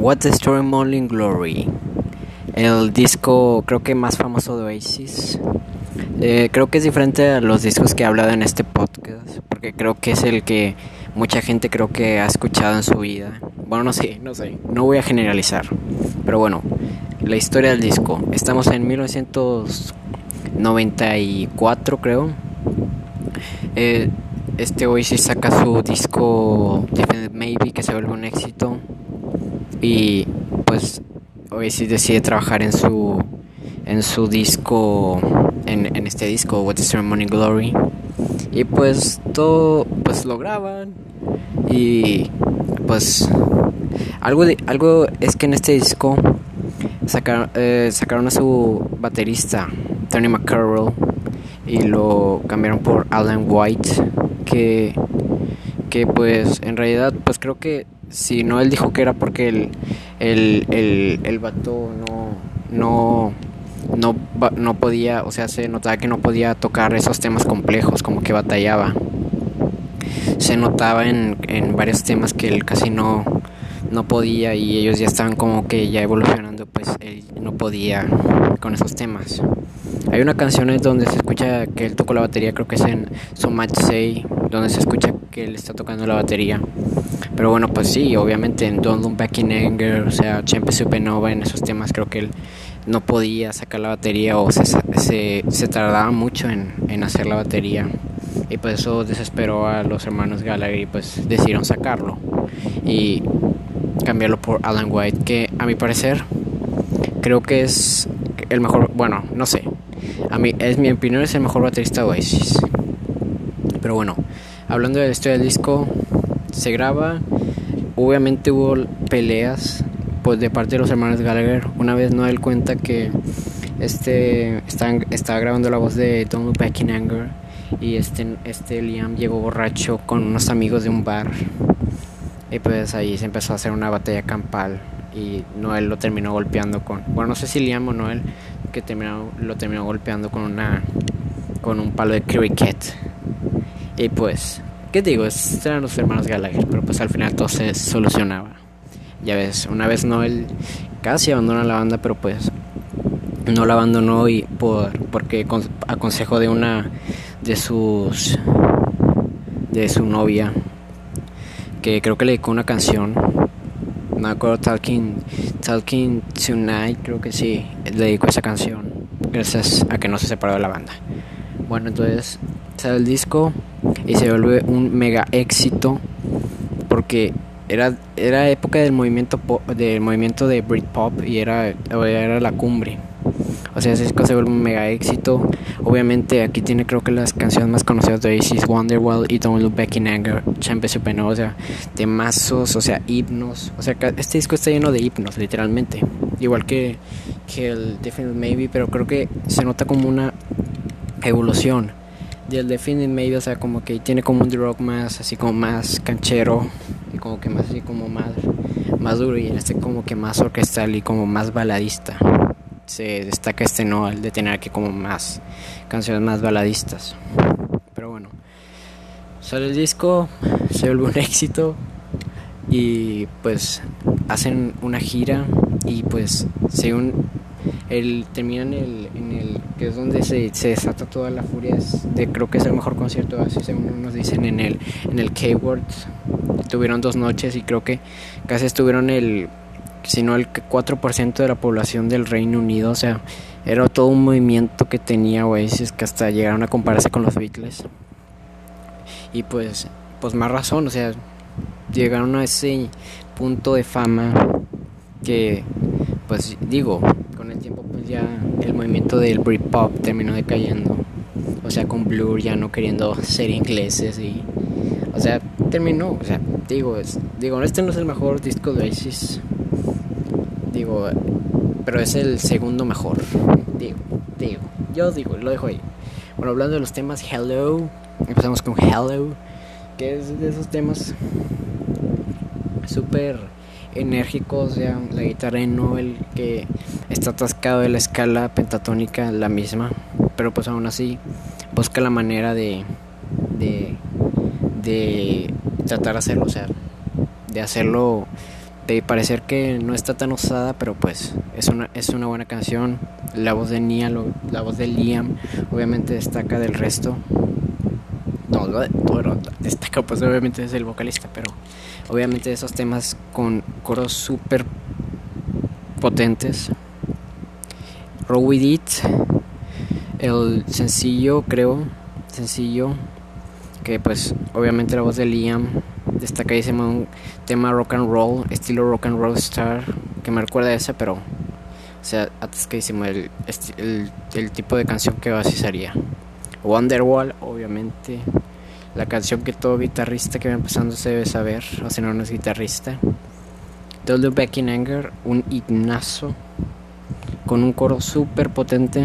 What's the Story Morning Glory? El disco creo que más famoso de Oasis. Eh, creo que es diferente a los discos que he hablado en este podcast, porque creo que es el que mucha gente creo que ha escuchado en su vida. Bueno, no sé, no sé, no voy a generalizar. Pero bueno, la historia del disco. Estamos en 1994 creo. Eh, este Oasis saca su disco Maybe que se vuelve un éxito y pues Oasis decide trabajar en su en su disco en, en este disco What is Ceremony Glory. Y pues todo pues lo graban. Y pues algo de, algo es que en este disco sacaron, eh, sacaron a su baterista Tony McCarroll y lo cambiaron por Alan White que, que pues en realidad pues creo que si no él dijo que era porque el, el, el, el vato no, no, no, no podía, o sea, se notaba que no podía tocar esos temas complejos, como que batallaba. Se notaba en, en varios temas que él casi no, no podía y ellos ya estaban como que ya evolucionando, pues él no podía con esos temas. Hay una canción donde se escucha que él tocó la batería, creo que es en So Much Say, donde se escucha que él está tocando la batería. Pero bueno, pues sí, obviamente en Don't Look Back in Anger, o sea, Champion Supernova, en esos temas creo que él no podía sacar la batería o se, se, se tardaba mucho en, en, hacer la batería. Y pues eso desesperó a los hermanos Gallagher y pues decidieron sacarlo y cambiarlo por Alan White, que a mi parecer creo que es el mejor, bueno, no sé, a mí, es mi opinión, es el mejor baterista de Oasis. Pero bueno, hablando de la historia del disco, se graba. Obviamente hubo peleas pues de parte de los hermanos Gallagher. Una vez Noel cuenta que este estaba, estaba grabando la voz de Don't Look Back in Anger y este, este Liam llegó borracho con unos amigos de un bar. Y pues ahí se empezó a hacer una batalla campal y Noel lo terminó golpeando con, bueno no sé si Liam o Noel, que terminó, lo terminó golpeando con una con un palo de cricket. Y pues, ¿qué digo? Eran los hermanos Gallagher, pero pues al final todo se solucionaba. Ya ves, una vez Noel casi abandona la banda, pero pues no la abandonó y por porque a consejo de una de sus de su novia que creo que le dedicó una canción me acuerdo Talking Talking Tonight creo que sí le dedicó esa canción gracias a que no se separó de la banda bueno entonces sale el disco y se vuelve un mega éxito porque era, era época del movimiento del movimiento de Britpop y era, era la cumbre. O sea, ese disco se vuelve un mega éxito. Obviamente aquí tiene creo que las canciones más conocidas de Oasis, Wonderwall y Don't Look Back in Anger, Champion Supernova, o sea, temazos, o sea, himnos. O sea, este disco está lleno de himnos, literalmente. Igual que, que el Definite Maybe, pero creo que se nota como una evolución del Definite Maybe, o sea, como que tiene como un rock más, así como más canchero, y como que más así como más, más duro, y en este como que más orquestal y como más baladista. Se destaca este no, el de tener aquí como más canciones más baladistas. Pero bueno, sale el disco, se vuelve un éxito, y pues hacen una gira, y pues según el, termina en el, en el que es donde se, se desata toda la furia de, creo que es el mejor concierto así según nos dicen en el en el K-Word tuvieron dos noches y creo que casi estuvieron el si no el 4% de la población del Reino Unido o sea era todo un movimiento que tenía Oasis que hasta llegaron a compararse con los Beatles y pues pues más razón o sea llegaron a ese punto de fama que pues digo con el tiempo pues ya el movimiento del Britpop terminó decayendo. O sea, con Blur ya no queriendo ser ingleses y... O sea, terminó. O sea, digo, digo, este no es el mejor disco de Oasis. Digo, pero es el segundo mejor. Digo, digo. Yo digo, lo dejo ahí. Bueno, hablando de los temas Hello, empezamos con Hello, que es de esos temas súper enérgicos, o sea, la guitarra de Noel que está atascado de la escala pentatónica la misma, pero pues aún así busca la manera de de, de tratar de hacerlo, o sea, de hacerlo de parecer que no está tan usada, pero pues es una, es una buena canción. La voz de Nia, la voz de Liam, obviamente destaca del resto. No, bueno, destaca pues obviamente es el vocalista, pero obviamente esos temas con coros súper potentes. Roll With It, el sencillo creo, sencillo, que pues obviamente la voz de Liam destacadísimo un tema rock and roll, estilo rock and roll star, que me recuerda a ese, pero, o sea, atascadísimo el, el, el tipo de canción que así sería. Wonderwall, obviamente, la canción que todo guitarrista que va empezando se debe saber, o si no, no es guitarrista. Don't Back in Anger, un himnazo con un coro súper potente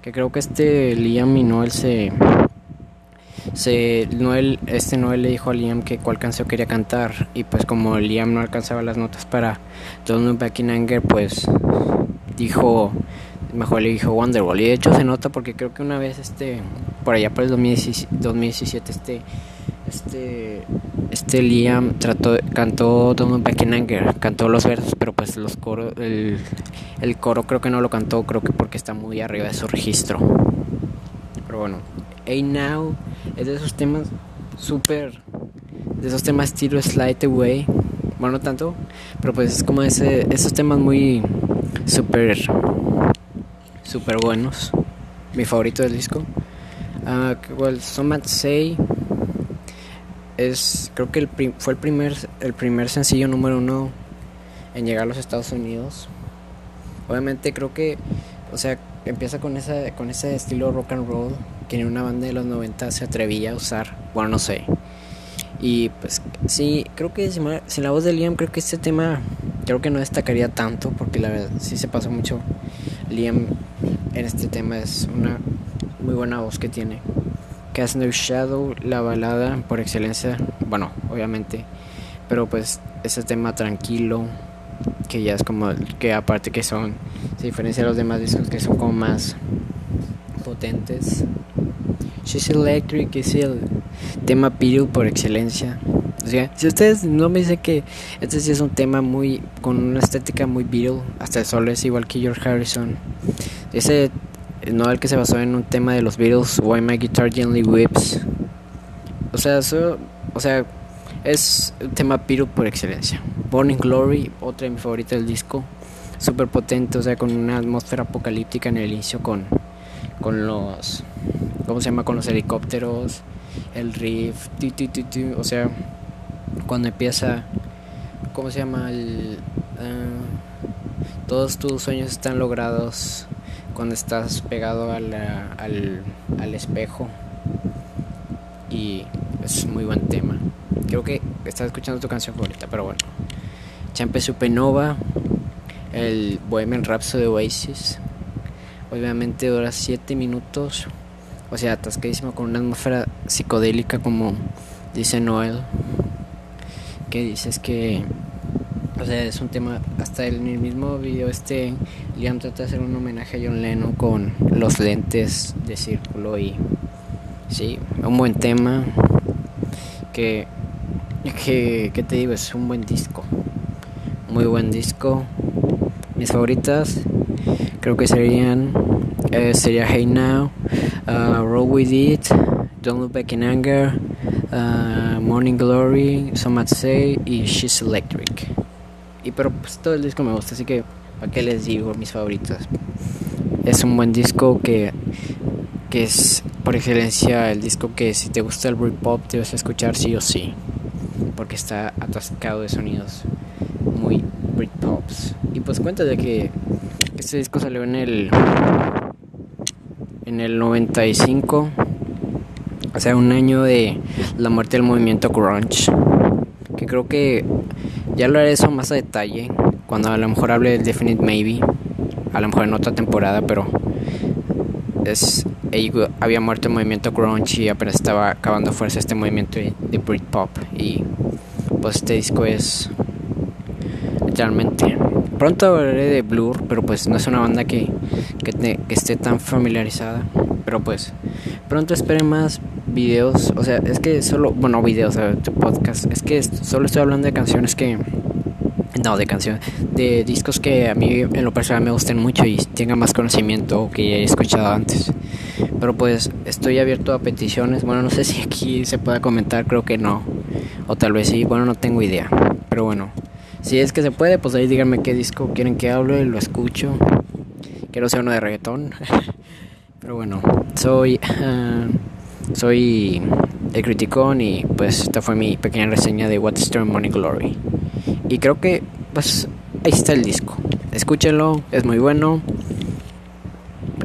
que creo que este Liam y Noel se se, Noel, este Noel le dijo a Liam que cuál canción quería cantar y pues como Liam no alcanzaba las notas para Don't Look Back in Anger pues dijo mejor le dijo Wonderwall y de hecho se nota porque creo que una vez este por allá por el 2017, este este este Liam trató cantó Don't Look Back in Anger cantó los versos pero pues los coros el, el coro creo que no lo cantó creo que porque está muy arriba de su registro pero bueno Hey Now es de esos temas súper, de esos temas estilo Slide Away, bueno no tanto, pero pues es como ese, esos temas muy súper, súper buenos, mi favorito del disco. Well, Some Say es, creo que el fue el primer, el primer sencillo número uno en llegar a los Estados Unidos. Obviamente creo que, o sea, empieza con esa, con ese estilo rock and roll que en una banda de los 90 se atrevía a usar. Bueno, no sé. Y pues sí, creo que sin, la voz de Liam, creo que este tema, creo que no destacaría tanto, porque la verdad sí se pasó mucho. Liam en este tema es una muy buena voz que tiene. Cast No Shadow, la balada por excelencia, bueno, obviamente, pero pues ese tema tranquilo, que ya es como, que aparte que son, se diferencia de los demás discos que son como más potentes. She's Electric es el tema Beatle por excelencia. O sea, si ustedes no me dicen que este sí es un tema muy con una estética muy Beatle, hasta el solo es igual que George Harrison. Ese no el que se basó en un tema de los Beatles, Why My Guitar Gently Whips. O sea, eso, o sea, es un tema Beatle por excelencia. Born in Glory, otra de mis favoritas del disco, súper potente, o sea, con una atmósfera apocalíptica en el inicio con con los ¿cómo se llama? con los helicópteros, el riff, o sea, cuando empieza ¿cómo se llama? El, uh, todos tus sueños están logrados cuando estás pegado al, al espejo y es muy buen tema. Creo que estás escuchando tu canción favorita, pero bueno. Champe Supernova, el Bohemian Rhapsody de Oasis, Obviamente dura 7 minutos. O sea, atascadísimo con una atmósfera psicodélica como dice Noel. Que dices que... O sea, es un tema... Hasta en el mismo video este... Liam trata de hacer un homenaje a John Lennon con los lentes de círculo y... Sí, un buen tema. Que... Que, que te digo, es un buen disco. Muy buen disco. Mis favoritas creo que serían eh, sería Hey Now, uh, Roll With It, Don't Look Back in Anger, uh, Morning Glory, So Much Say y She's Electric. Y pero pues todo el disco me gusta, así que ¿para qué les digo mis favoritos? Es un buen disco que, que es por excelencia el disco que si te gusta el Britpop debes escuchar sí o sí, porque está atascado de sonidos muy Britpops. Y pues cuenta de que este disco salió en el en el 95, o sea, un año de la muerte del movimiento grunge, que creo que ya lo haré eso más a detalle cuando a lo mejor hable del Definite Maybe, a lo mejor en otra temporada, pero es había muerto el movimiento grunge y apenas estaba acabando fuerza este movimiento de, Britpop y pues este disco es literalmente Pronto hablaré de Blur, pero pues no es una banda que, que, esté tan familiarizada. Pero pues pronto esperen más videos. O sea, es que solo, bueno, videos, podcast. Es que solo estoy hablando de canciones que, No, de canciones, de discos que a mí en lo personal me gusten mucho y tengan más conocimiento que he escuchado antes. Pero pues estoy abierto a peticiones. Bueno, no sé si aquí se pueda comentar, creo que no. O tal vez sí, bueno, no tengo idea. Pero bueno, si es que se puede, pues ahí díganme qué disco quieren que hable, lo escucho. Quiero ser uno de reggaetón. Pero bueno, soy uh, soy el criticón y pues esta fue mi pequeña reseña de What's Turn Money Glory. Y creo que pues ahí está el disco. Escúchenlo, es muy bueno.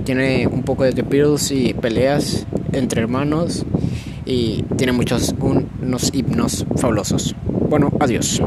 Tiene un poco de The Beatles y peleas entre hermanos y tiene muchos unos himnos fabulosos. Bueno, adiós.